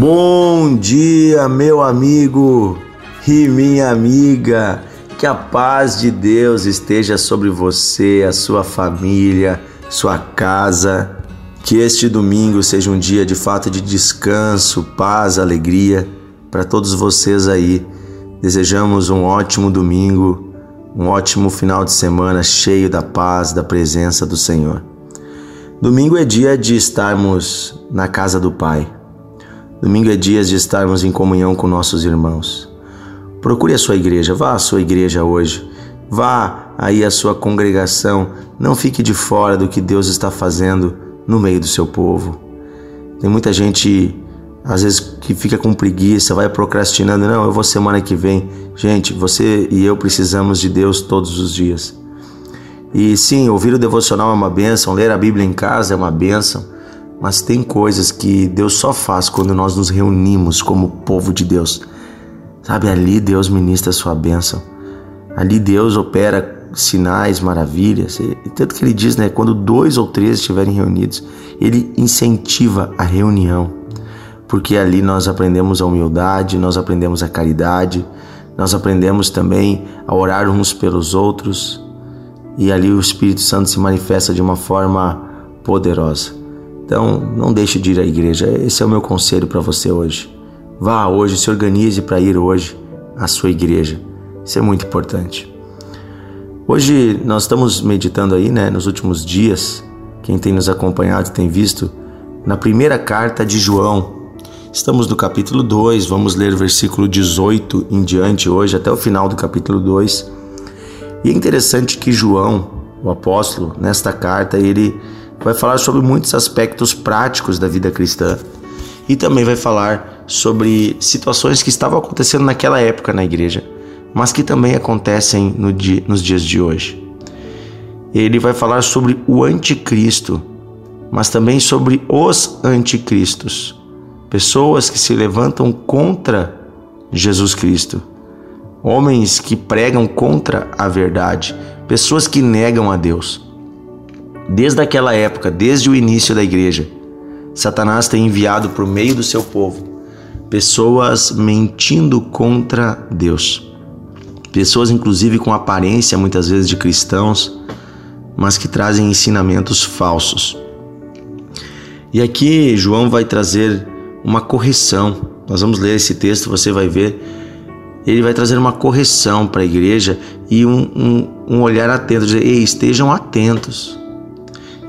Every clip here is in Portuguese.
Bom dia, meu amigo e minha amiga. Que a paz de Deus esteja sobre você, a sua família, sua casa. Que este domingo seja um dia de fato de descanso, paz, alegria para todos vocês aí. Desejamos um ótimo domingo, um ótimo final de semana cheio da paz, da presença do Senhor. Domingo é dia de estarmos na casa do Pai. Domingo é dia de estarmos em comunhão com nossos irmãos. Procure a sua igreja, vá à sua igreja hoje. Vá aí à sua congregação. Não fique de fora do que Deus está fazendo no meio do seu povo. Tem muita gente, às vezes, que fica com preguiça, vai procrastinando. Não, eu vou semana que vem. Gente, você e eu precisamos de Deus todos os dias. E sim, ouvir o devocional é uma benção, ler a Bíblia em casa é uma benção, mas tem coisas que Deus só faz quando nós nos reunimos como povo de Deus. Sabe, ali Deus ministra a sua bênção. Ali Deus opera sinais, maravilhas. E tanto que ele diz, né, quando dois ou três estiverem reunidos, ele incentiva a reunião. Porque ali nós aprendemos a humildade, nós aprendemos a caridade, nós aprendemos também a orar uns pelos outros. E ali o Espírito Santo se manifesta de uma forma poderosa. Então, não deixe de ir à igreja. Esse é o meu conselho para você hoje. Vá hoje, se organize para ir hoje à sua igreja. Isso é muito importante. Hoje nós estamos meditando aí, né, nos últimos dias. Quem tem nos acompanhado tem visto na primeira carta de João. Estamos no capítulo 2, vamos ler versículo 18 em diante hoje, até o final do capítulo 2. E é interessante que João, o apóstolo, nesta carta, ele vai falar sobre muitos aspectos práticos da vida cristã e também vai falar sobre situações que estavam acontecendo naquela época na igreja, mas que também acontecem no dia, nos dias de hoje. Ele vai falar sobre o anticristo, mas também sobre os anticristos, pessoas que se levantam contra Jesus Cristo, homens que pregam contra a verdade, pessoas que negam a Deus. Desde aquela época, desde o início da igreja, Satanás tem enviado por meio do seu povo pessoas mentindo contra Deus. Pessoas, inclusive, com aparência muitas vezes de cristãos, mas que trazem ensinamentos falsos. E aqui João vai trazer uma correção. Nós vamos ler esse texto, você vai ver. Ele vai trazer uma correção para a igreja e um, um, um olhar atento, dizer, estejam atentos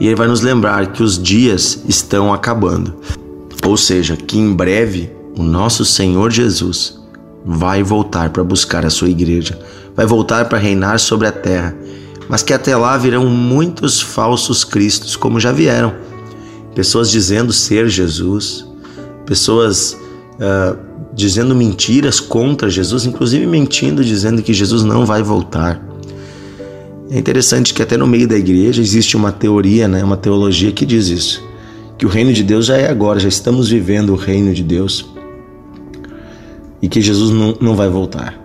e ele vai nos lembrar que os dias estão acabando. Ou seja, que em breve o nosso Senhor Jesus vai voltar para buscar a sua igreja, vai voltar para reinar sobre a terra, mas que até lá virão muitos falsos cristos, como já vieram. Pessoas dizendo ser Jesus, pessoas uh, dizendo mentiras contra Jesus, inclusive mentindo, dizendo que Jesus não vai voltar. É interessante que até no meio da igreja existe uma teoria, né, uma teologia que diz isso, que o reino de Deus já é agora, já estamos vivendo o reino de Deus e que Jesus não, não vai voltar.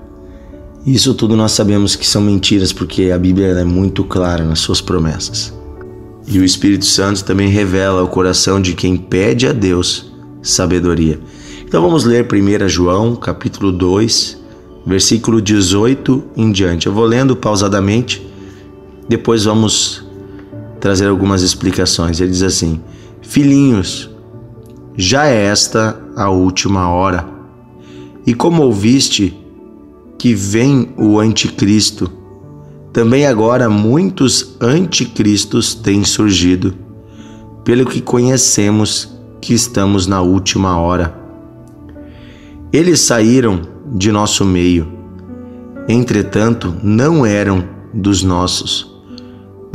Isso tudo nós sabemos que são mentiras porque a Bíblia é muito clara nas suas promessas. E o Espírito Santo também revela ao coração de quem pede a Deus sabedoria. Então vamos ler 1 João, capítulo 2, versículo 18 em diante. Eu vou lendo pausadamente depois vamos trazer algumas explicações. Ele diz assim: Filhinhos, já é esta a última hora. E como ouviste que vem o anticristo, também agora muitos anticristos têm surgido, pelo que conhecemos que estamos na última hora. Eles saíram de nosso meio, entretanto não eram dos nossos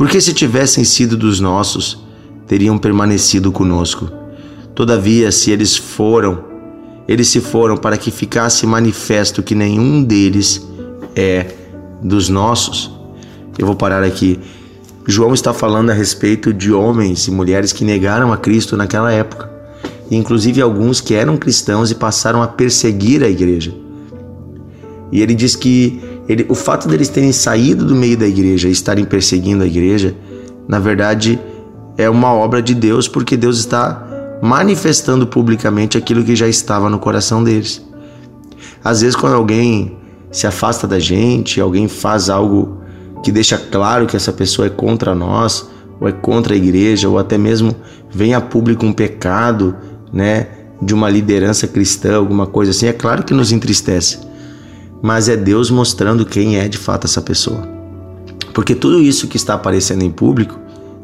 porque se tivessem sido dos nossos, teriam permanecido conosco. Todavia, se eles foram, eles se foram para que ficasse manifesto que nenhum deles é dos nossos. Eu vou parar aqui. João está falando a respeito de homens e mulheres que negaram a Cristo naquela época, inclusive alguns que eram cristãos e passaram a perseguir a igreja. E ele diz que ele, o fato deles terem saído do meio da igreja e estarem perseguindo a igreja, na verdade, é uma obra de Deus, porque Deus está manifestando publicamente aquilo que já estava no coração deles. Às vezes, quando alguém se afasta da gente, alguém faz algo que deixa claro que essa pessoa é contra nós, ou é contra a igreja, ou até mesmo vem a público um pecado, né, de uma liderança cristã, alguma coisa assim, é claro que nos entristece. Mas é Deus mostrando quem é de fato essa pessoa. Porque tudo isso que está aparecendo em público,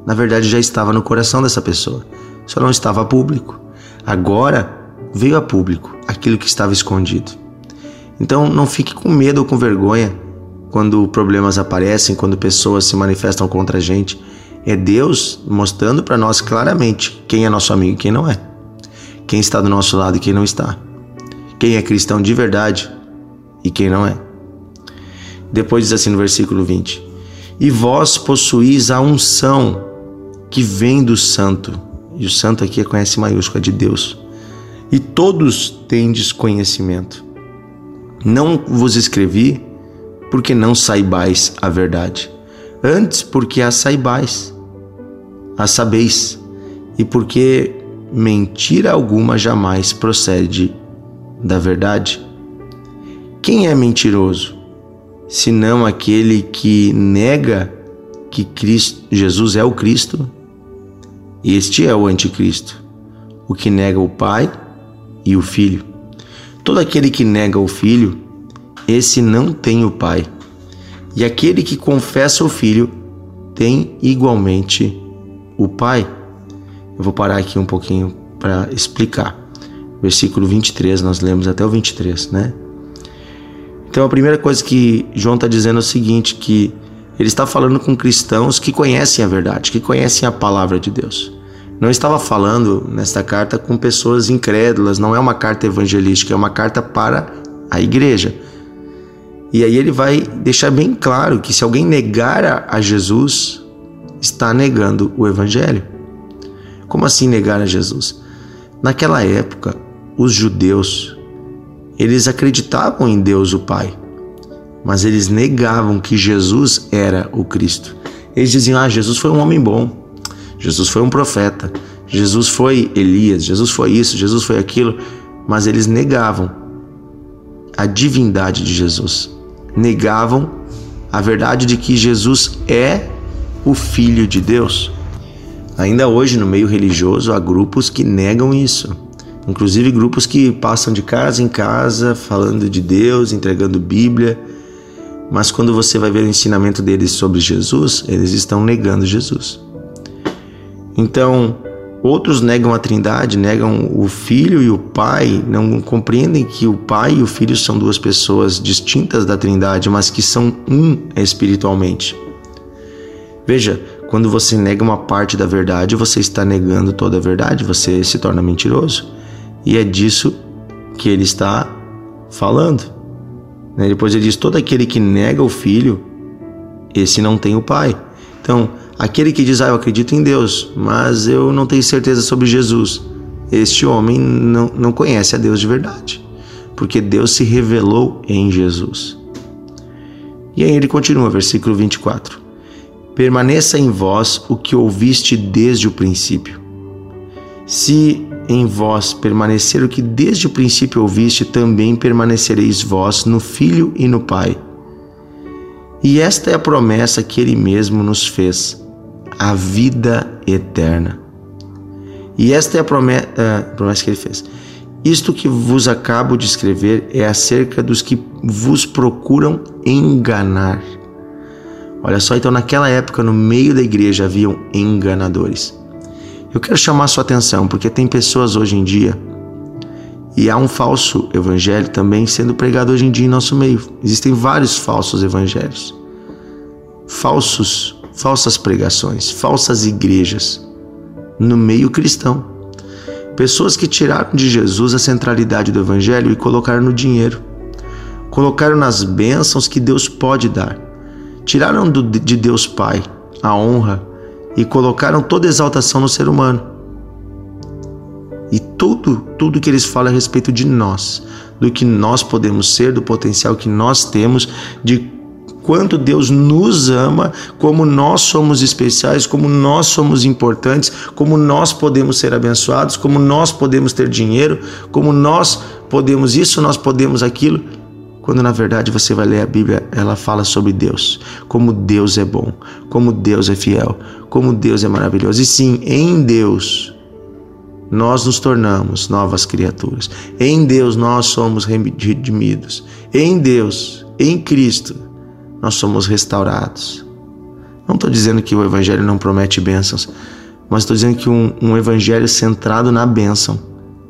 na verdade já estava no coração dessa pessoa, só não estava a público. Agora veio a público aquilo que estava escondido. Então não fique com medo ou com vergonha quando problemas aparecem, quando pessoas se manifestam contra a gente. É Deus mostrando para nós claramente quem é nosso amigo e quem não é. Quem está do nosso lado e quem não está. Quem é cristão de verdade e quem não é. Depois diz assim no versículo 20: E vós possuís a unção que vem do Santo. E o Santo aqui é com S maiúscula de Deus. E todos tendes conhecimento. Não vos escrevi porque não saibais a verdade, antes porque a saibais a sabeis, e porque mentira alguma jamais procede da verdade. Quem é mentiroso? Senão aquele que nega que Cristo, Jesus é o Cristo? Este é o anticristo, o que nega o Pai e o Filho. Todo aquele que nega o Filho, esse não tem o Pai. E aquele que confessa o Filho tem igualmente o Pai. Eu vou parar aqui um pouquinho para explicar. Versículo 23, nós lemos até o 23, né? Então a primeira coisa que João está dizendo é o seguinte: que ele está falando com cristãos que conhecem a verdade, que conhecem a palavra de Deus. Não estava falando nesta carta com pessoas incrédulas, não é uma carta evangelística, é uma carta para a igreja. E aí ele vai deixar bem claro que se alguém negar a Jesus, está negando o Evangelho. Como assim negar a Jesus? Naquela época, os judeus, eles acreditavam em Deus o Pai, mas eles negavam que Jesus era o Cristo. Eles diziam: "Ah, Jesus foi um homem bom. Jesus foi um profeta. Jesus foi Elias, Jesus foi isso, Jesus foi aquilo", mas eles negavam a divindade de Jesus. Negavam a verdade de que Jesus é o Filho de Deus. Ainda hoje, no meio religioso, há grupos que negam isso. Inclusive grupos que passam de casa em casa falando de Deus, entregando Bíblia, mas quando você vai ver o ensinamento deles sobre Jesus, eles estão negando Jesus. Então, outros negam a Trindade, negam o Filho e o Pai, não compreendem que o Pai e o Filho são duas pessoas distintas da Trindade, mas que são um espiritualmente. Veja, quando você nega uma parte da verdade, você está negando toda a verdade, você se torna mentiroso. E é disso que ele está falando. Né? Depois ele diz: todo aquele que nega o filho, esse não tem o pai. Então, aquele que diz: Ah, eu acredito em Deus, mas eu não tenho certeza sobre Jesus, este homem não, não conhece a Deus de verdade, porque Deus se revelou em Jesus. E aí ele continua, versículo 24 permaneça em vós o que ouviste desde o princípio. Se em vós permanecer o que desde o princípio ouviste, também permanecereis vós no Filho e no Pai. E esta é a promessa que Ele mesmo nos fez, a vida eterna. E esta é a promessa, a promessa que Ele fez. Isto que vos acabo de escrever é acerca dos que vos procuram enganar. Olha só, então naquela época, no meio da igreja haviam enganadores. Eu quero chamar sua atenção porque tem pessoas hoje em dia e há um falso evangelho também sendo pregado hoje em dia em nosso meio. Existem vários falsos evangelhos. Falsos, falsas pregações, falsas igrejas no meio cristão. Pessoas que tiraram de Jesus a centralidade do evangelho e colocaram no dinheiro. Colocaram nas bênçãos que Deus pode dar tiraram de Deus Pai a honra e colocaram toda exaltação no ser humano. E tudo, tudo que eles falam a respeito de nós, do que nós podemos ser, do potencial que nós temos, de quanto Deus nos ama, como nós somos especiais, como nós somos importantes, como nós podemos ser abençoados, como nós podemos ter dinheiro, como nós podemos isso, nós podemos aquilo. Quando na verdade você vai ler a Bíblia, ela fala sobre Deus, como Deus é bom, como Deus é fiel, como Deus é maravilhoso. E sim, em Deus nós nos tornamos novas criaturas. Em Deus nós somos redimidos. Em Deus, em Cristo, nós somos restaurados. Não estou dizendo que o Evangelho não promete bênçãos, mas estou dizendo que um, um, Evangelho centrado na bênção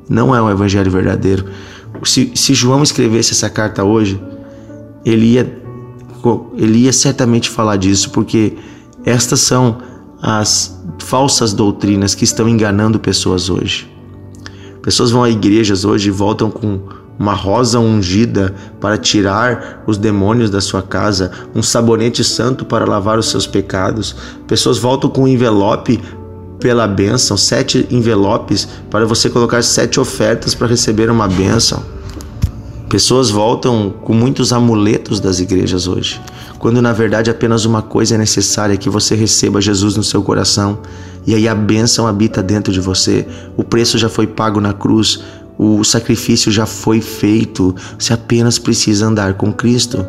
não é um Evangelho verdadeiro. Se, se João escrevesse essa carta hoje, ele ia, ele ia certamente falar disso, porque estas são as falsas doutrinas que estão enganando pessoas hoje. Pessoas vão a igrejas hoje e voltam com uma rosa ungida para tirar os demônios da sua casa, um sabonete santo para lavar os seus pecados. Pessoas voltam com um envelope pela bênção, sete envelopes para você colocar sete ofertas para receber uma bênção. Pessoas voltam com muitos amuletos das igrejas hoje, quando na verdade apenas uma coisa é necessária: que você receba Jesus no seu coração e aí a bênção habita dentro de você. O preço já foi pago na cruz, o sacrifício já foi feito, você apenas precisa andar com Cristo.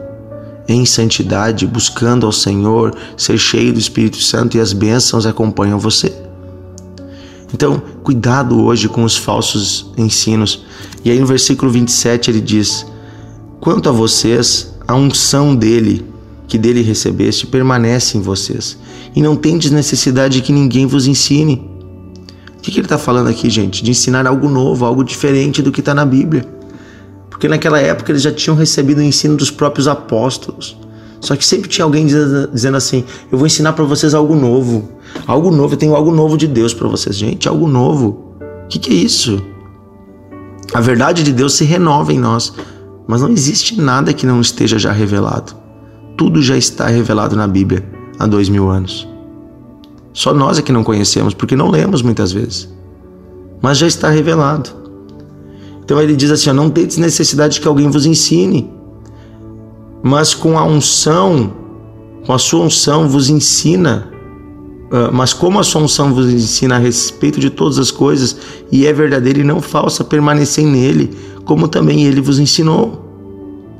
Em santidade, buscando ao Senhor, ser cheio do Espírito Santo e as bênçãos acompanham você. Então, cuidado hoje com os falsos ensinos. E aí no versículo 27 ele diz: Quanto a vocês, a unção dele, que dele recebeste, permanece em vocês, e não tendes necessidade que ninguém vos ensine. O que, que ele está falando aqui, gente? De ensinar algo novo, algo diferente do que está na Bíblia. Porque naquela época eles já tinham recebido o ensino dos próprios apóstolos. Só que sempre tinha alguém dizendo assim: Eu vou ensinar para vocês algo novo. Algo novo, eu tenho algo novo de Deus para vocês. Gente, algo novo. O que, que é isso? A verdade de Deus se renova em nós, mas não existe nada que não esteja já revelado. Tudo já está revelado na Bíblia há dois mil anos. Só nós é que não conhecemos, porque não lemos muitas vezes. Mas já está revelado. Então ele diz assim: não tendes necessidade que alguém vos ensine, mas com a unção, com a sua unção vos ensina mas como a sua unção vos ensina a respeito de todas as coisas e é verdadeira e não falsa, permanecei nele, como também ele vos ensinou,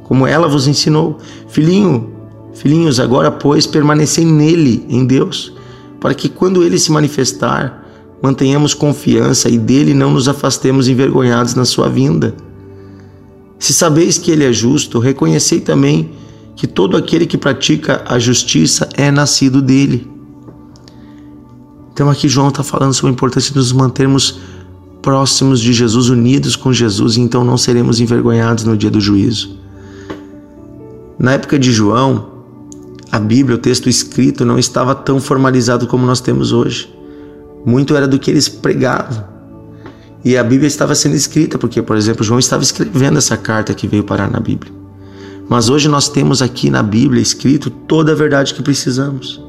como ela vos ensinou. Filhinho, filhinhos, agora pois permanecei nele, em Deus, para que quando ele se manifestar, mantenhamos confiança e dele não nos afastemos envergonhados na sua vinda. Se sabeis que ele é justo, reconhecei também que todo aquele que pratica a justiça é nascido dele. Então aqui João está falando sobre a importância de nos mantermos próximos de Jesus, unidos com Jesus, e então não seremos envergonhados no dia do juízo. Na época de João, a Bíblia, o texto escrito, não estava tão formalizado como nós temos hoje. Muito era do que eles pregavam. E a Bíblia estava sendo escrita, porque, por exemplo, João estava escrevendo essa carta que veio parar na Bíblia. Mas hoje nós temos aqui na Bíblia escrito toda a verdade que precisamos.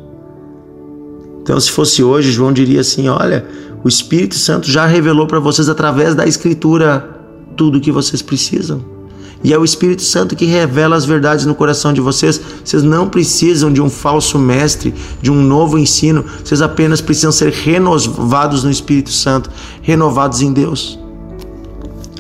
Então, se fosse hoje, João diria assim: Olha, o Espírito Santo já revelou para vocês através da Escritura tudo o que vocês precisam. E é o Espírito Santo que revela as verdades no coração de vocês. Vocês não precisam de um falso mestre, de um novo ensino. Vocês apenas precisam ser renovados no Espírito Santo, renovados em Deus.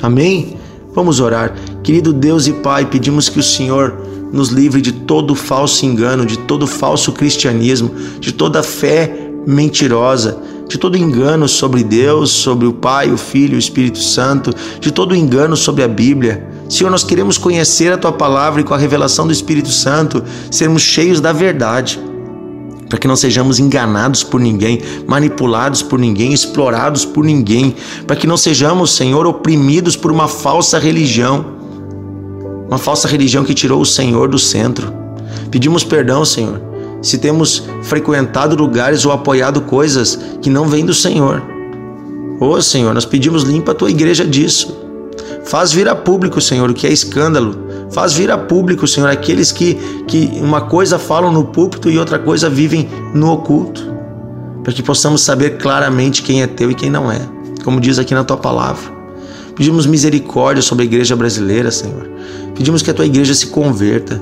Amém? Vamos orar. Querido Deus e Pai, pedimos que o Senhor nos livre de todo falso engano, de todo falso cristianismo, de toda fé mentirosa, de todo engano sobre Deus, sobre o Pai, o Filho, o Espírito Santo, de todo engano sobre a Bíblia. Senhor, nós queremos conhecer a tua palavra e com a revelação do Espírito Santo sermos cheios da verdade, para que não sejamos enganados por ninguém, manipulados por ninguém, explorados por ninguém, para que não sejamos, Senhor, oprimidos por uma falsa religião uma falsa religião que tirou o Senhor do centro. Pedimos perdão, Senhor, se temos frequentado lugares ou apoiado coisas que não vêm do Senhor. Ô oh, Senhor, nós pedimos limpa a tua igreja disso. Faz vir a público, Senhor, o que é escândalo. Faz vir a público, Senhor, aqueles que, que uma coisa falam no púlpito e outra coisa vivem no oculto. Para que possamos saber claramente quem é teu e quem não é. Como diz aqui na tua palavra. Pedimos misericórdia sobre a igreja brasileira, Senhor. Pedimos que a tua igreja se converta,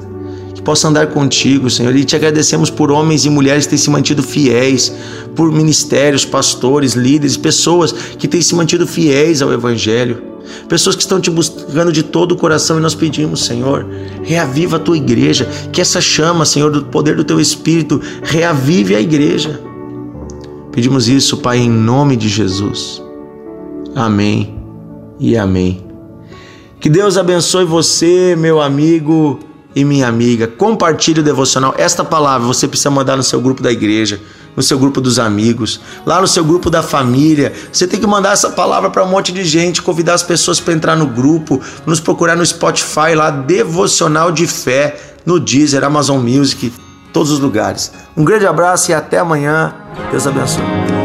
que possa andar contigo, Senhor. E te agradecemos por homens e mulheres que têm se mantido fiéis, por ministérios, pastores, líderes, pessoas que têm se mantido fiéis ao Evangelho. Pessoas que estão te buscando de todo o coração e nós pedimos, Senhor, reaviva a tua igreja, que essa chama, Senhor, do poder do teu Espírito, reavive a igreja. Pedimos isso, Pai, em nome de Jesus. Amém e amém. Que Deus abençoe você, meu amigo e minha amiga. Compartilhe o devocional. Esta palavra você precisa mandar no seu grupo da igreja, no seu grupo dos amigos, lá no seu grupo da família. Você tem que mandar essa palavra para um monte de gente, convidar as pessoas para entrar no grupo, nos procurar no Spotify lá, devocional de fé, no Deezer, Amazon Music, todos os lugares. Um grande abraço e até amanhã. Deus abençoe.